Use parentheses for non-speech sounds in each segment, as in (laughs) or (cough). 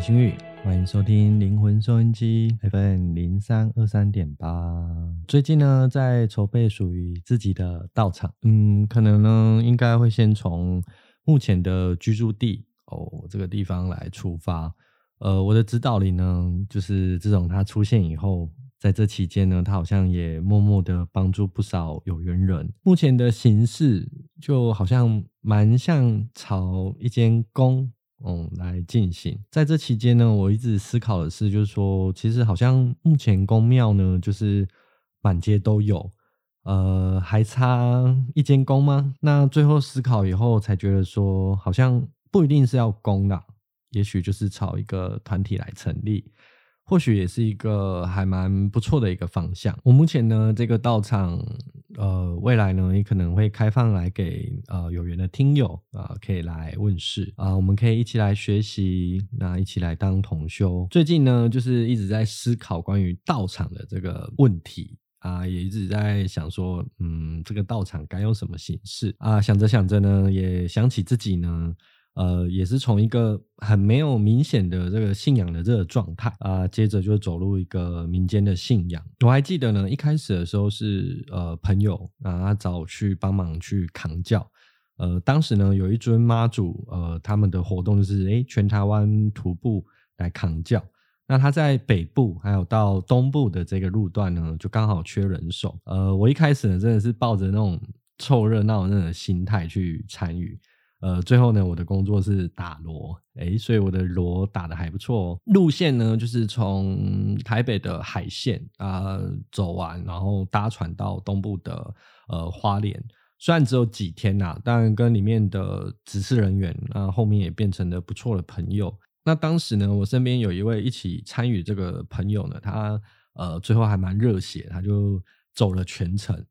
心宇，欢迎收听灵魂收音机 FM 零三二三点八。最近呢，在筹备属于自己的道场，嗯，可能呢，应该会先从目前的居住地哦这个地方来出发。呃，我的指导灵呢，就是自从他出现以后。在这期间呢，他好像也默默的帮助不少有缘人。目前的形式就好像蛮像朝一间宫，嗯，来进行。在这期间呢，我一直思考的是，就是说，其实好像目前宫庙呢，就是满街都有，呃，还差一间宫吗？那最后思考以后，才觉得说，好像不一定是要宫的，也许就是找一个团体来成立。或许也是一个还蛮不错的一个方向。我目前呢，这个道场，呃，未来呢也可能会开放来给呃有缘的听友啊、可以来问世啊、我们可以一起来学习，那一起来当同修。最近呢，就是一直在思考关于道场的这个问题啊、也一直在想说，嗯，这个道场该用什么形式啊、想着想着呢，也想起自己呢。呃，也是从一个很没有明显的这个信仰的这个状态啊，接着就走入一个民间的信仰。我还记得呢，一开始的时候是呃朋友啊，找我去帮忙去扛轿。呃，当时呢有一尊妈祖，呃，他们的活动就是诶全台湾徒步来扛轿。那他在北部还有到东部的这个路段呢，就刚好缺人手。呃，我一开始呢真的是抱着那种凑热闹那种心态去参与。呃，最后呢，我的工作是打锣，诶，所以我的锣打得还不错哦。路线呢，就是从台北的海线啊、走完，然后搭船到东部的呃花莲。虽然只有几天呐、但跟里面的指示人员啊，后面也变成了不错的朋友。那当时呢，我身边有一位一起参与这个朋友呢，他呃最后还蛮热血，他就走了全程。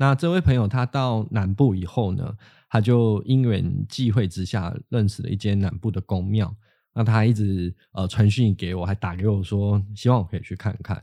那这位朋友他到南部以后呢，他就因缘际会之下认识了一间南部的宫庙。那他一直呃传讯给我，还打给我说希望我可以去看看。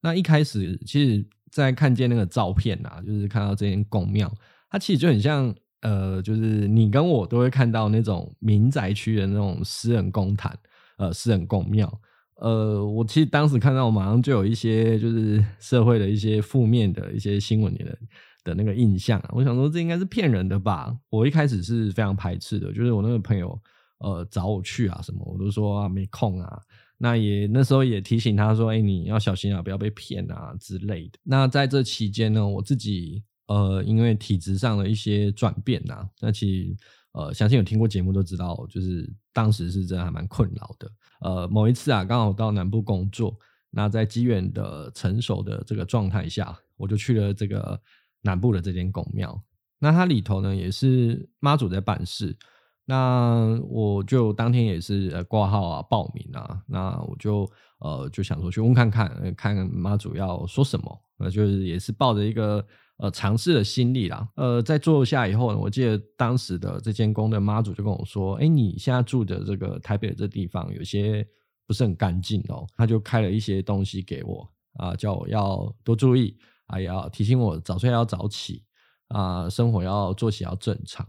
那一开始其实，在看见那个照片啊，就是看到这间宫庙，它其实就很像呃，就是你跟我都会看到那种民宅区的那种私人公坛，呃，私人宫庙。呃，我其实当时看到，马上就有一些就是社会的一些负面的一些新闻的人。的那个印象啊，我想说这应该是骗人的吧。我一开始是非常排斥的，就是我那个朋友呃找我去啊什么，我都说啊没空啊。那也那时候也提醒他说，哎，你要小心啊，不要被骗啊之类的。那在这期间呢，我自己呃因为体质上的一些转变呐，那其实呃相信有听过节目都知道，就是当时是真的还蛮困扰的。呃，某一次啊，刚好到南部工作，那在机缘的成熟的这个状态下，我就去了这个。南部的这间宫庙，那它里头呢也是妈祖在办事，那我就当天也是呃挂号啊报名啊，那我就呃就想说去问看看，看看妈祖要说什么，那就是也是抱着一个呃尝试的心理啦。呃，在坐下以后呢，我记得当时的这间宫的妈祖就跟我说：“哎，你现在住的这个台北的这地方有些不是很干净哦。”他就开了一些东西给我啊，叫我要多注意。还要提醒我早睡要早起啊，生活要作息要正常。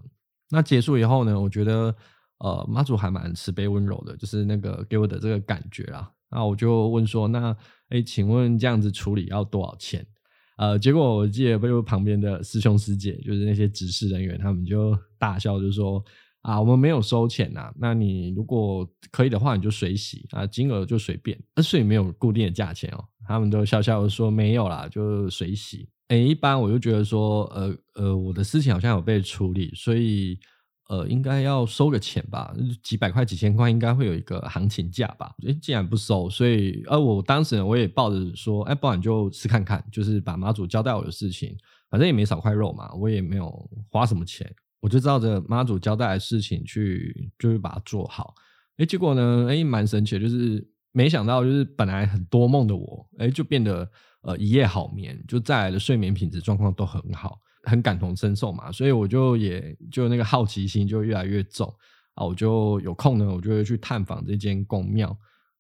那结束以后呢，我觉得呃妈祖还蛮慈悲温柔的，就是那个给我的这个感觉啦。那我就问说，那哎，请问这样子处理要多少钱？呃，结果我记得被我旁边的师兄师姐，就是那些执事人员，他们就大笑，就说。啊，我们没有收钱呐、那你如果可以的话，你就随喜啊，金额就随便，所以没有固定的价钱哦。他们都笑笑说没有啦，就随喜。诶，一般我就觉得说，呃呃，我的事情好像有被处理，所以呃，应该要收个钱吧，几百块、几千块，应该会有一个行情价吧。诶，既然不收，所以呃，我当时，我也抱着说，哎，不然就试看看，就是把妈祖交代我的事情，反正也没少块肉嘛，我也没有花什么钱。我就照着妈祖交代的事情去，就是把它做好。哎，结果呢，哎，蛮神奇的，就是没想到，就是本来很多梦的我，哎，就变得呃一夜好眠，就再来的睡眠品质状况都很好，很感同身受嘛。所以我就也就那个好奇心就越来越重啊。我就有空呢，我就会去探访这间宫庙。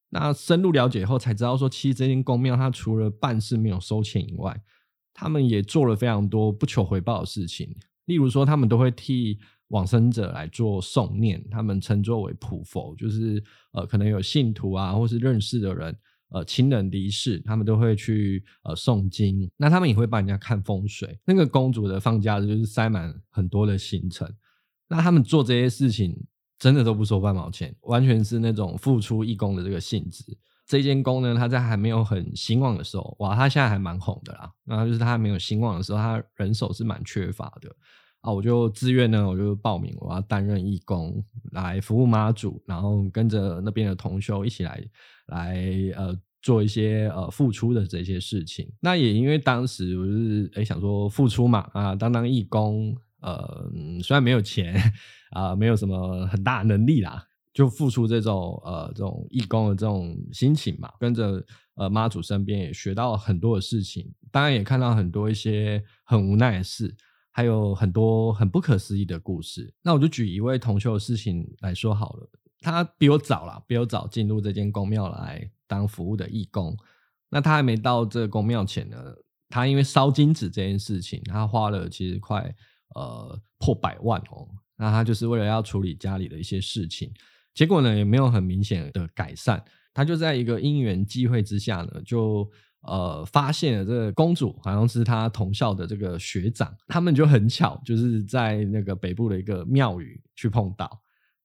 那深入了解以后，才知道说，其实这间宫庙它除了办事没有收钱以外，他们也做了非常多不求回报的事情。例如说，他们都会替往生者来做诵念，他们称作为普佛，就是呃可能有信徒啊，或是认识的人，呃亲人离世，他们都会去呃诵经。那他们也会帮人家看风水。那个公主的放假就是塞满很多的行程。那他们做这些事情真的都不收半毛钱，完全是那种付出义工的这个性质。这间宫呢，他在还没有很兴旺的时候，哇，他现在还蛮红的啦。然后就是他还没有兴旺的时候，他人手是蛮缺乏的。啊，我就自愿呢，我就报名，我要担任义工来服务妈祖，然后跟着那边的同修一起来来呃做一些呃付出的这些事情。那也因为当时我就是诶想说付出嘛啊，当当义工，呃虽然没有钱啊，没有什么很大能力啦，就付出这种呃这种义工的这种心情嘛，跟着呃妈祖身边也学到很多的事情，当然也看到很多一些很无奈的事。还有很多很不可思议的故事。那我就举一位同修的事情来说好了。他比我早啦，比我早进入这间宫庙来当服务的义工。那他还没到这个宫庙前呢，他因为烧金纸这件事情，他花了其实快呃破百万哦。那他就是为了要处理家里的一些事情，结果呢也没有很明显的改善。他就在一个因缘际会之下呢，就。呃，发现了这个公主好像是他同校的这个学长，他们就很巧，就是在那个北部的一个庙宇去碰到。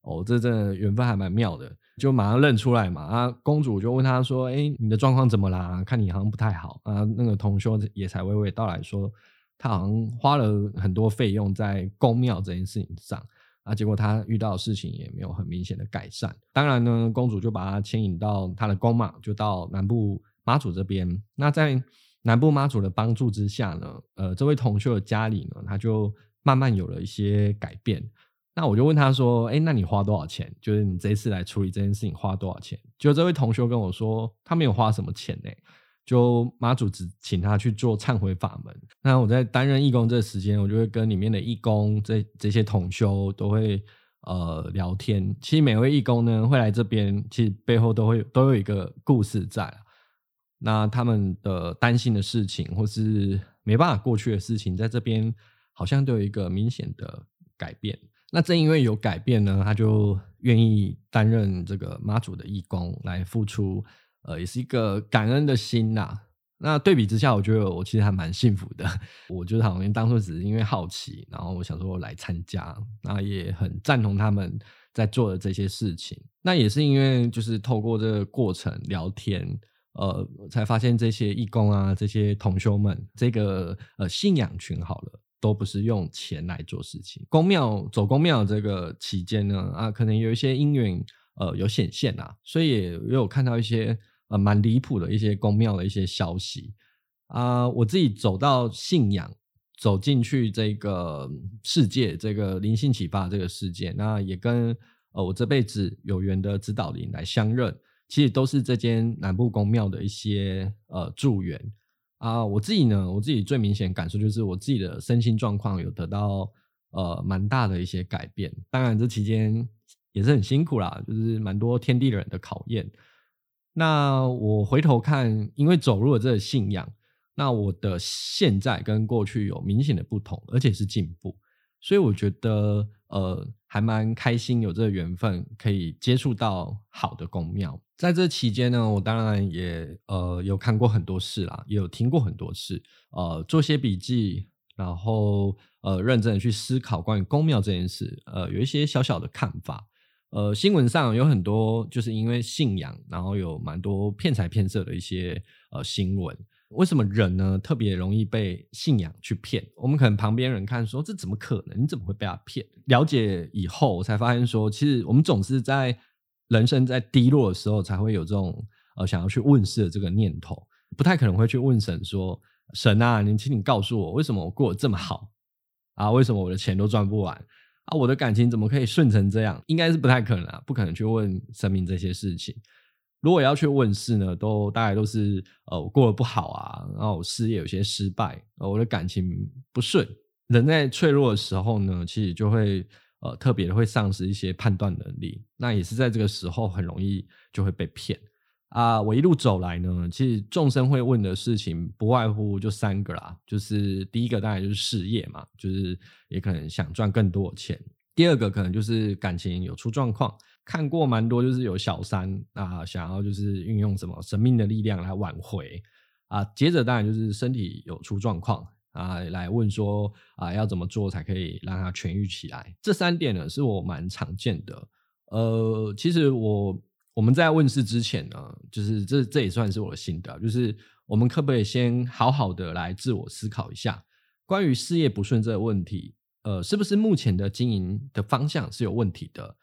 哦，这真的缘分还蛮妙的，就马上认出来嘛。啊，公主就问他说：“哎，你的状况怎么啦？看你好像不太好。”啊，那个同修也才娓娓道来说，他好像花了很多费用在宫庙这件事情上，啊，结果他遇到的事情也没有很明显的改善。当然呢，公主就把他牵引到他的宫嘛，就到南部。妈祖这边，那在南部妈祖的帮助之下呢，呃，这位同修的家里呢，他就慢慢有了一些改变。那我就问他说：“哎，那你花多少钱？就是你这次来处理这件事情花多少钱？”就这位同修跟我说，他没有花什么钱呢，就妈祖只请他去做忏悔法门。那我在担任义工这时间，我就会跟里面的义工这这些同修都会呃聊天。其实每位义工呢会来这边，其实背后都会都有一个故事在。那他们的担心的事情，或是没办法过去的事情，在这边好像都有一个明显的改变。那正因为有改变呢，他就愿意担任这个妈祖的义工来付出，呃，也是一个感恩的心呐。那对比之下，我觉得我其实还蛮幸福的。(laughs) 我觉得好像当初只是因为好奇，然后我想说我来参加，那也很赞同他们在做的这些事情。那也是因为就是透过这个过程聊天。呃，才发现这些义工啊，这些同修们，这个呃信仰群好了，都不是用钱来做事情。公庙走公庙这个期间呢，啊，可能有一些因缘呃有显现啊，所以也有看到一些呃蛮离谱的一些公庙的一些消息啊。我自己走到信仰，走进去这个世界，这个灵性启发这个世界，那也跟呃我这辈子有缘的指导灵来相认。其实都是这间南部公庙的一些呃助缘啊，我自己呢，我自己最明显感受就是我自己的身心状况有得到呃蛮大的一些改变。当然这期间也是很辛苦啦，就是蛮多天地人的考验。那我回头看，因为走入了这个信仰，那我的现在跟过去有明显的不同，而且是进步，所以我觉得呃还蛮开心，有这个缘分可以接触到好的宫庙。在这期间呢，我当然也呃有看过很多事啦，也有听过很多事，呃，做些笔记，然后呃认真的去思考关于宫庙这件事，呃，有一些小小的看法。呃，新闻上有很多就是因为信仰，然后有蛮多骗财骗色的一些呃新闻。为什么人呢特别容易被信仰去骗？我们可能旁边人看说这怎么可能？你怎么会被他骗？了解以后我才发现说，其实我们总是在。人生在低落的时候，才会有这种呃想要去问世的这个念头，不太可能会去问神说：“神啊，你请你告诉我，为什么我过得这么好啊？为什么我的钱都赚不完啊？我的感情怎么可以顺成这样？应该是不太可能啊，不可能去问神明这些事情。如果要去问事呢，都大概都是呃我过得不好啊，然后我事业有些失败，我的感情不顺。人在脆弱的时候呢，其实就会。呃，特别的会丧失一些判断能力，那也是在这个时候很容易就会被骗啊。我一路走来呢，其实众生会问的事情不外乎就三个啦，就是第一个当然就是事业嘛，就是也可能想赚更多的钱第二个可能就是感情有出状况，看过蛮多，就是有小三啊，想要就是运用什么神秘的力量来挽回啊。接着当然就是身体有出状况啊，来问说啊要怎么做才可以让它痊愈起来。这三点呢是我蛮常见的。呃，其实我我们在问事之前呢，就是这这也算是我的心得，就是我们可不可以先好好的来自我思考一下，关于事业不顺这个问题。呃，是不是目前的经营的方向是有问题的？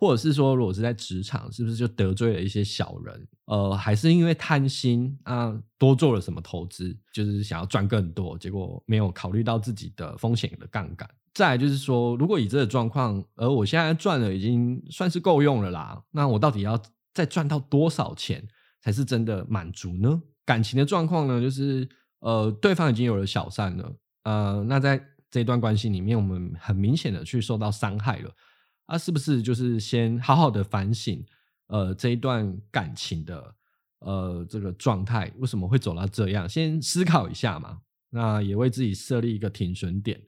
或者是说，如果是在职场，是不是就得罪了一些小人？呃，还是因为贪心啊，多做了什么投资，就是想要赚更多，结果没有考虑到自己的风险的杠杆。再来就是说，如果以这个状况，而我现在赚了已经算是够用了啦，那我到底要再赚到多少钱才是真的满足呢？感情的状况呢，就是呃，对方已经有了小三了，呃，那在。这段关系里面，我们很明显的去受到伤害了，啊，是不是就是先好好的反省，呃，这一段感情的呃这个状态为什么会走到这样？先思考一下嘛，那也为自己设立一个停损点，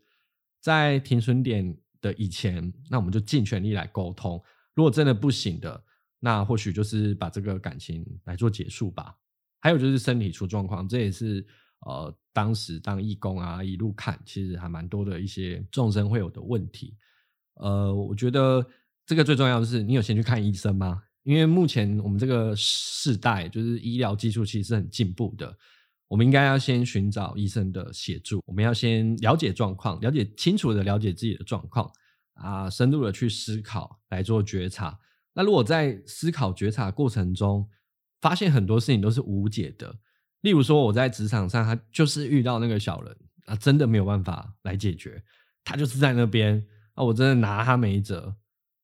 在停损点的以前，那我们就尽全力来沟通。如果真的不行的，那或许就是把这个感情来做结束吧。还有就是身体出状况，这也是。呃，当时当义工啊，一路看，其实还蛮多的一些众生会有的问题。呃，我觉得这个最重要的是，你有先去看医生吗？因为目前我们这个世代，就是医疗技术其实是很进步的，我们应该要先寻找医生的协助。我们要先了解状况，了解清楚的了解自己的状况啊，深入的去思考来做觉察。那如果在思考觉察过程中，发现很多事情都是无解的。例如说，我在职场上，他就是遇到那个小人啊，真的没有办法来解决，他就是在那边啊，我真的拿他没辙。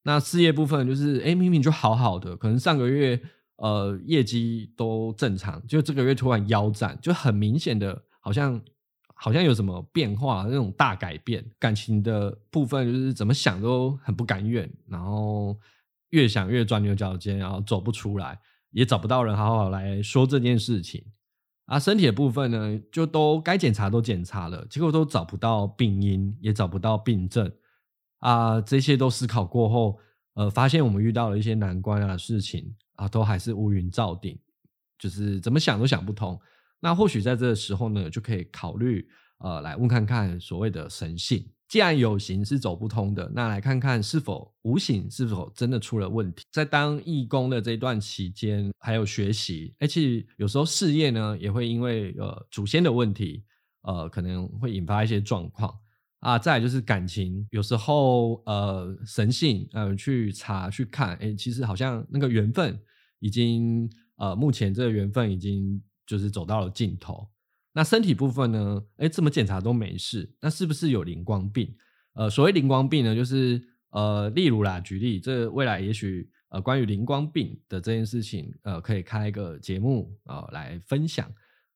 那事业部分就是，哎，明明就好好的，可能上个月呃业绩都正常，就这个月突然腰斩，就很明显的，好像好像有什么变化，那种大改变。感情的部分就是怎么想都很不甘愿，然后越想越钻牛角尖，然后走不出来，也找不到人好好来说这件事情。啊，身体的部分呢，就都该检查都检查了，结果都找不到病因，也找不到病症啊。这些都思考过后，呃，发现我们遇到了一些难关啊事情啊，都还是乌云罩顶，就是怎么想都想不通。那或许在这个时候呢，就可以考虑呃，来问看看所谓的神性。既然有形是走不通的，那来看看是否无形是否真的出了问题。在当义工的这一段期间，还有学习，而且有时候事业呢也会因为呃祖先的问题，呃可能会引发一些状况啊。再就是感情，有时候呃神性呃去查去看，哎，其实好像那个缘分已经呃目前这个缘分已经就是走到了尽头。那身体部分呢？哎，怎么检查都没事，那是不是有灵光病？呃，所谓灵光病呢，就是呃，例如啦，举例，这未来也许呃，关于灵光病的这件事情，呃，可以开一个节目，呃，来分享。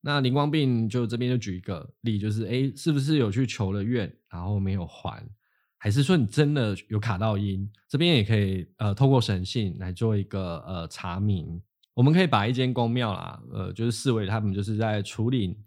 那灵光病就这边就举一个例，就是哎，是不是有去求了愿，然后没有还？还是说你真的有卡到阴？这边也可以呃，透过神性来做一个呃查明。我们可以把一间宫庙啦，呃，就是视为他们就是在处理。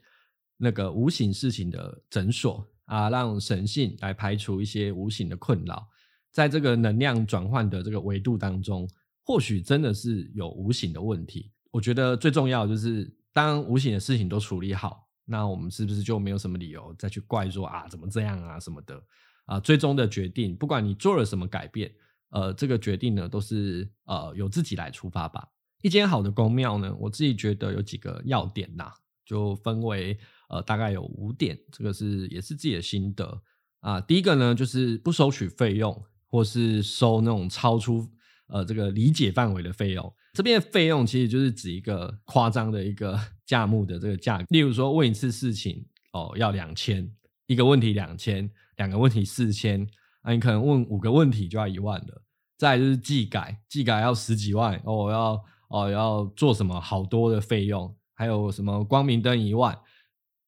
那个无形事情的诊所啊，让神性来排除一些无形的困扰，在这个能量转换的这个维度当中，或许真的是有无形的问题。我觉得最重要就是，当无形的事情都处理好，那我们是不是就没有什么理由再去怪说啊，怎么这样啊什么的啊？最终的决定，不管你做了什么改变，呃，这个决定呢，都是呃由自己来出发吧。一间好的宫庙呢，我自己觉得有几个要点呐，就分为。呃，大概有五点，这个是也是自己的心得啊。第一个呢，就是不收取费用，或是收那种超出呃这个理解范围的费用。这边的费用其实就是指一个夸张的一个 (laughs) 价目的这个价，例如说问一次事情哦要两千，一个问题两千，两个问题四千，啊你可能问五个问题就要一万了。再就是技改，技改要十几万哦，要哦要做什么好多的费用，还有什么光明灯一万。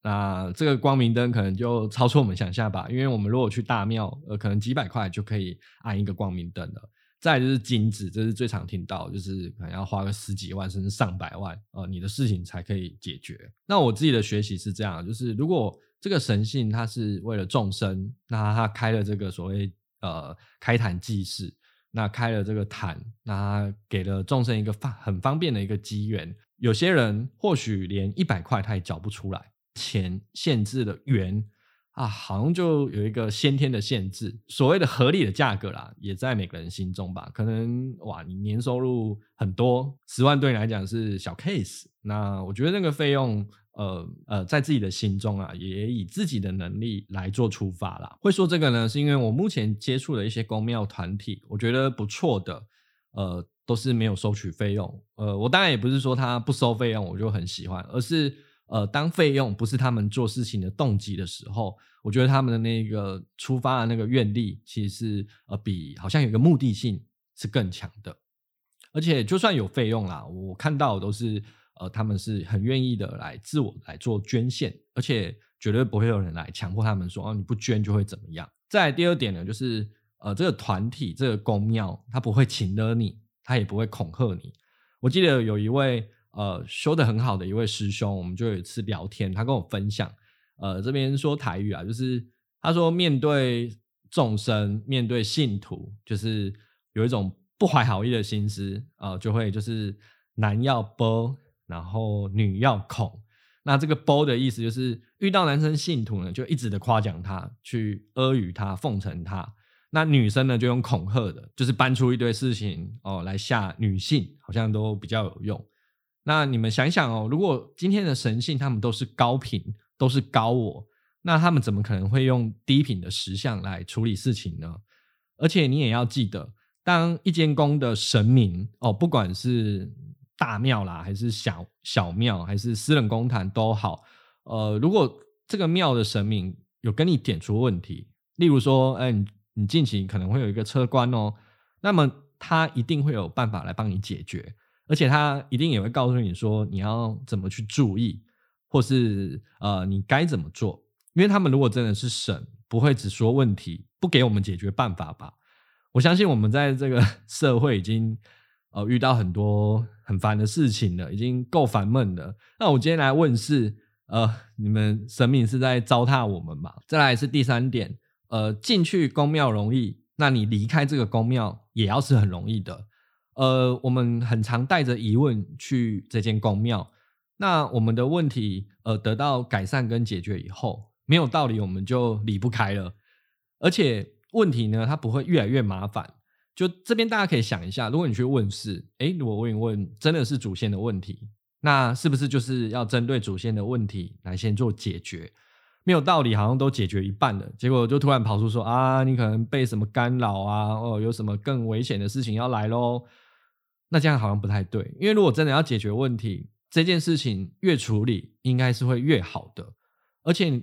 那这个光明灯可能就超出我们想象吧，因为我们如果去大庙，呃，可能几百块就可以安一个光明灯了。再就是金子，这是最常听到，就是可能要花个十几万甚至上百万，呃，你的事情才可以解决。那我自己的学习是这样，就是如果这个神性它是为了众生，那他开了这个所谓呃开坛济世，那开了这个坛，那给了众生一个方很方便的一个机缘。有些人或许连一百块他也缴不出来，钱限制了缘。啊，好像就有一个先天的限制，所谓的合理的价格啦，也在每个人心中吧。可能哇，你年收入很多，十万对你来讲是小 case。那我觉得那个费用，呃呃，在自己的心中啊，也以自己的能力来做出发啦。会说这个呢，是因为我目前接触的一些公庙团体，我觉得不错的，呃，都是没有收取费用。呃，我当然也不是说他不收费用，我就很喜欢，而是。呃，当费用不是他们做事情的动机的时候，我觉得他们的那个出发的那个愿力，其实是呃比好像有一个目的性是更强的。而且就算有费用啦，我看到都是呃他们是很愿意的来自我来做捐献，而且绝对不会有人来强迫他们说哦，你不捐就会怎么样。再第二点呢，就是呃这个团体这个公庙，他不会请了你，他也不会恐吓你。我记得有一位。呃，修得很好的一位师兄，我们就有一次聊天，他跟我分享，呃，这边说台语啊，就是他说面对众生，面对信徒，就是有一种不怀好意的心思，呃，就会就是男要褒，然后女要恐。那这个褒的意思就是遇到男生信徒呢，就一直的夸奖他，去阿谀他，奉承他。那女生呢，就用恐吓的，就是搬出一堆事情哦来吓女性，好像都比较有用。那你们想想哦，如果今天的神性他们都是高频，都是高我，那他们怎么可能会用低频的实相来处理事情呢？而且你也要记得，当一间宫的神明哦，不管是大庙啦，还是小小庙，还是私人公坛都好，呃，如果这个庙的神明有跟你点出问题，例如说，哎，你你近期可能会有一个车关哦，那么他一定会有办法来帮你解决。而且他一定也会告诉你说你要怎么去注意，或是呃你该怎么做，因为他们如果真的是神，不会只说问题，不给我们解决办法吧？我相信我们在这个 (laughs) 社会已经呃遇到很多很烦的事情了，已经够烦闷了。那我今天来问是呃你们神明是在糟蹋我们吗？再来是第三点，呃进去宫庙容易，那你离开这个宫庙也要是很容易的。呃，我们很常带着疑问去这间宫庙，那我们的问题呃得到改善跟解决以后，没有道理我们就离不开了，而且问题呢，它不会越来越麻烦。就这边大家可以想一下，如果你去问事，诶，如果问一问真的是祖先的问题，那是不是就是要针对祖先的问题来先做解决？没有道理，好像都解决一半了，结果就突然跑出说啊，你可能被什么干扰啊，哦，有什么更危险的事情要来喽。那这样好像不太对，因为如果真的要解决问题，这件事情越处理应该是会越好的。而且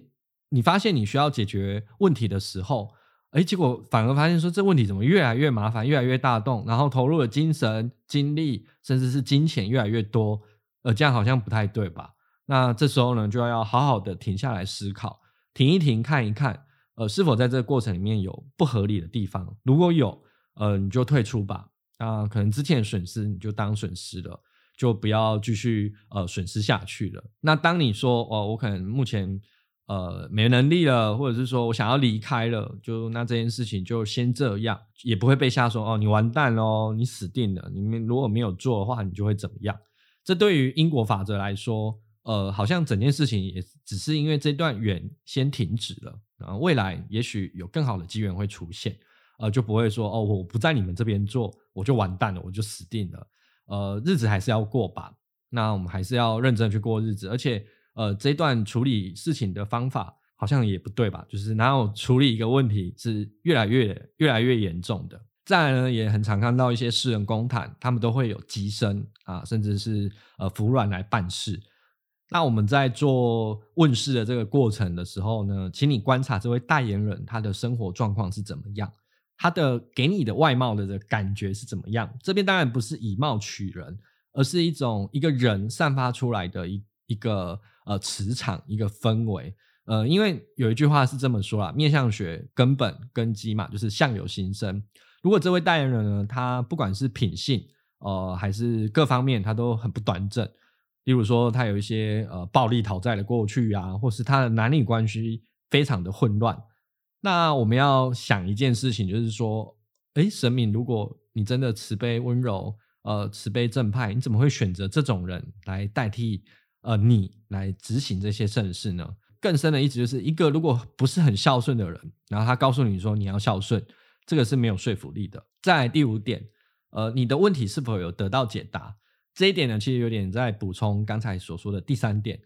你发现你需要解决问题的时候，哎，结果反而发现说这问题怎么越来越麻烦，越来越大动，然后投入的精神、精力，甚至是金钱越来越多，呃，这样好像不太对吧？那这时候呢，就要好好的停下来思考，停一停，看一看，呃，是否在这个过程里面有不合理的地方？如果有，呃，你就退出吧。啊，可能之前的损失你就当损失了，就不要继续呃损失下去了。那当你说哦，我可能目前呃没能力了，或者是说我想要离开了，就那这件事情就先这样，也不会被吓说哦，你完蛋喽，你死定了。你们如果没有做的话，你就会怎么样？这对于因果法则来说，呃，好像整件事情也只是因为这段缘先停止了，然后未来也许有更好的机缘会出现。呃，就不会说哦，我不在你们这边做，我就完蛋了，我就死定了。呃，日子还是要过吧。那我们还是要认真去过日子，而且呃，这段处理事情的方法好像也不对吧？就是哪有处理一个问题是越来越越来越严重的？再来呢，也很常看到一些私人公谈，他们都会有急身啊，甚至是呃服软来办事。那我们在做问世的这个过程的时候呢，请你观察这位代言人他的生活状况是怎么样。他的给你的外貌的感觉是怎么样？这边当然不是以貌取人，而是一种一个人散发出来的一一个呃磁场，一个氛围。呃，因为有一句话是这么说啦，面相学根本根基嘛，就是相由心生。如果这位代言人呢，他不管是品性呃还是各方面，他都很不端正，例如说他有一些呃暴力讨债的过去啊，或是他的男女关系非常的混乱。那我们要想一件事情，就是说，诶，神明，如果你真的慈悲温柔，呃，慈悲正派，你怎么会选择这种人来代替呃你来执行这些圣事呢？更深的意思就是一个如果不是很孝顺的人，然后他告诉你说你要孝顺，这个是没有说服力的。再来第五点，呃，你的问题是否有得到解答？这一点呢，其实有点在补充刚才所说的第三点。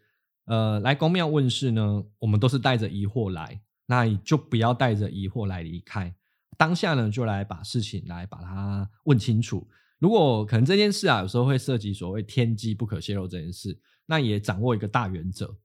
呃，来公庙问事呢，我们都是带着疑惑来，那你就不要带着疑惑来离开。当下呢，就来把事情来把它问清楚。如果可能这件事啊，有时候会涉及所谓天机不可泄露这件事，那也掌握一个大原则。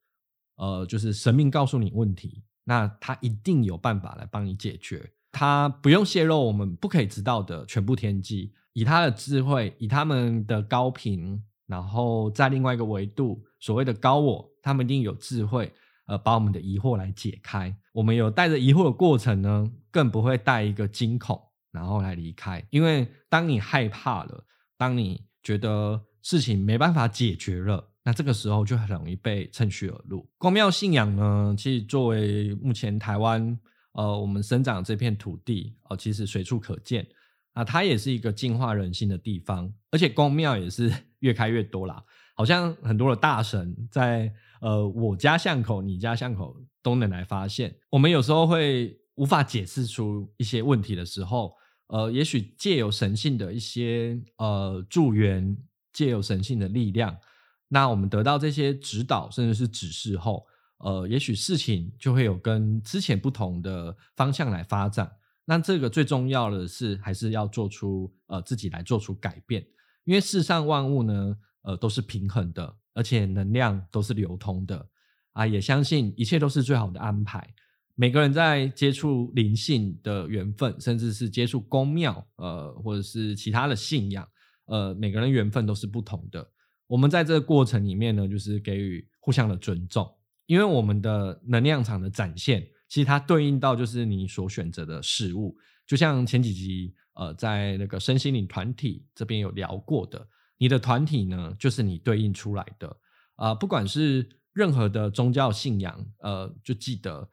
呃，就是神明告诉你问题，那他一定有办法来帮你解决。他不用泄露我们不可以知道的全部天机，以他的智慧，以他们的高频，然后在另外一个维度，所谓的高我，他们一定有智慧，呃，把我们的疑惑来解开。我们有带着疑惑的过程呢，更不会带一个惊恐，然后来离开。因为当你害怕了，当你觉得事情没办法解决了。那这个时候就很容易被趁虚而入。宫庙信仰呢，其实作为目前台湾呃我们生长这片土地哦、呃，其实随处可见啊，它也是一个净化人心的地方。而且宫庙也是 (laughs) 越开越多啦，好像很多的大神在呃我家巷口、你家巷口都能来发现。我们有时候会无法解释出一些问题的时候，呃，也许借由神性的一些呃助缘，借由神性的力量。那我们得到这些指导，甚至是指示后，呃，也许事情就会有跟之前不同的方向来发展。那这个最重要的是，还是要做出呃自己来做出改变，因为世上万物呢，呃，都是平衡的，而且能量都是流通的啊。也相信一切都是最好的安排。每个人在接触灵性的缘分，甚至是接触宫庙，呃，或者是其他的信仰，呃，每个人缘分都是不同的。我们在这个过程里面呢，就是给予互相的尊重，因为我们的能量场的展现，其实它对应到就是你所选择的事物。就像前几集呃，在那个身心灵团体这边有聊过的，你的团体呢，就是你对应出来的啊、呃。不管是任何的宗教信仰，呃，就记得，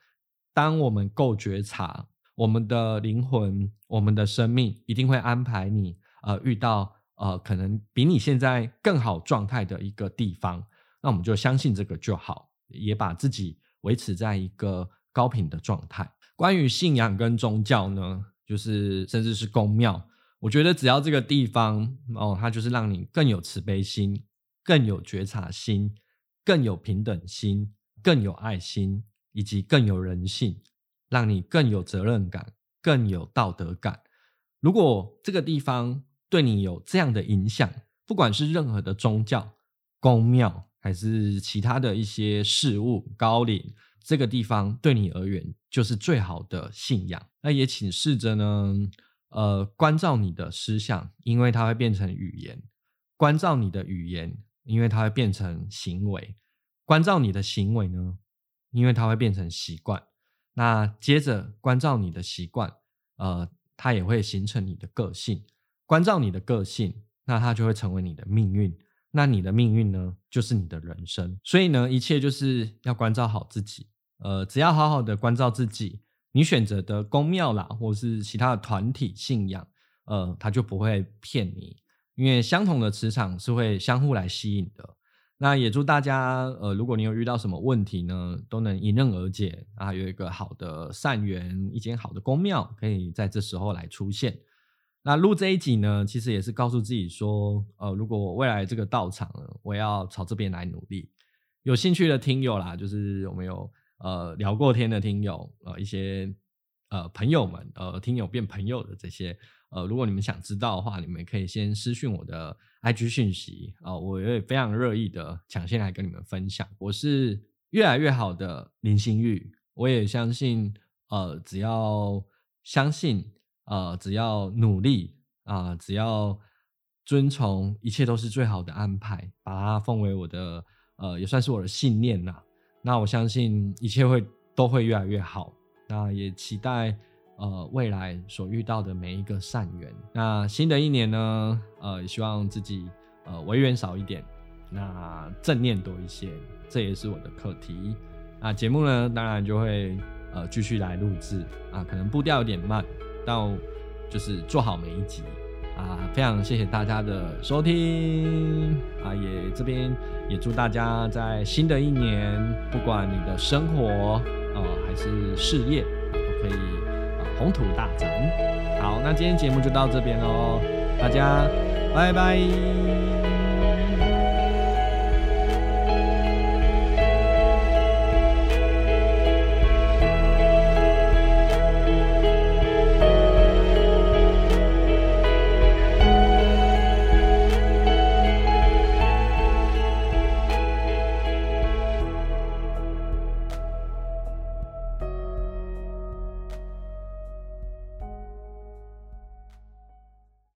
当我们够觉察，我们的灵魂，我们的生命，一定会安排你呃遇到。呃，可能比你现在更好状态的一个地方，那我们就相信这个就好，也把自己维持在一个高频的状态。关于信仰跟宗教呢，就是甚至是公庙，我觉得只要这个地方哦，它就是让你更有慈悲心、更有觉察心、更有平等心、更有爱心，以及更有人性，让你更有责任感、更有道德感。如果这个地方，对你有这样的影响，不管是任何的宗教、宫庙，还是其他的一些事物、高灵，这个地方对你而言就是最好的信仰。那也请试着呢，呃，关照你的思想，因为它会变成语言；关照你的语言，因为它会变成行为；关照你的行为呢，因为它会变成习惯。那接着关照你的习惯，呃，它也会形成你的个性。关照你的个性，那它就会成为你的命运。那你的命运呢，就是你的人生。所以呢，一切就是要关照好自己。呃，只要好好的关照自己，你选择的宫庙啦，或是其他的团体信仰，呃，他就不会骗你。因为相同的磁场是会相互来吸引的。那也祝大家，呃，如果你有遇到什么问题呢，都能迎刃而解啊，有一个好的善缘，一间好的宫庙，可以在这时候来出现。那录这一集呢，其实也是告诉自己说，呃，如果我未来这个道场，我要朝这边来努力。有兴趣的听友啦，就是我们有呃聊过天的听友，呃，一些呃朋友们，呃，听友变朋友的这些，呃，如果你们想知道的话，你们可以先私讯我的 IG 讯息啊，我也非常乐意的抢先来跟你们分享。我是越来越好的林心玉，我也相信，呃，只要相信。呃，只要努力啊、只要遵从，一切都是最好的安排，把它奉为我的呃，也算是我的信念呐。那我相信一切会都会越来越好。那也期待呃未来所遇到的每一个善缘。那新的一年呢，呃，希望自己呃违缘少一点，那正念多一些，这也是我的课题。那节目呢，当然就会呃继续来录制啊，可能步调有点慢，到就是做好每一集啊，非常谢谢大家的收听啊，也这边也祝大家在新的一年，不管你的生活啊还是事业，都可以啊宏图大展。好，那今天节目就到这边喽，大家拜拜。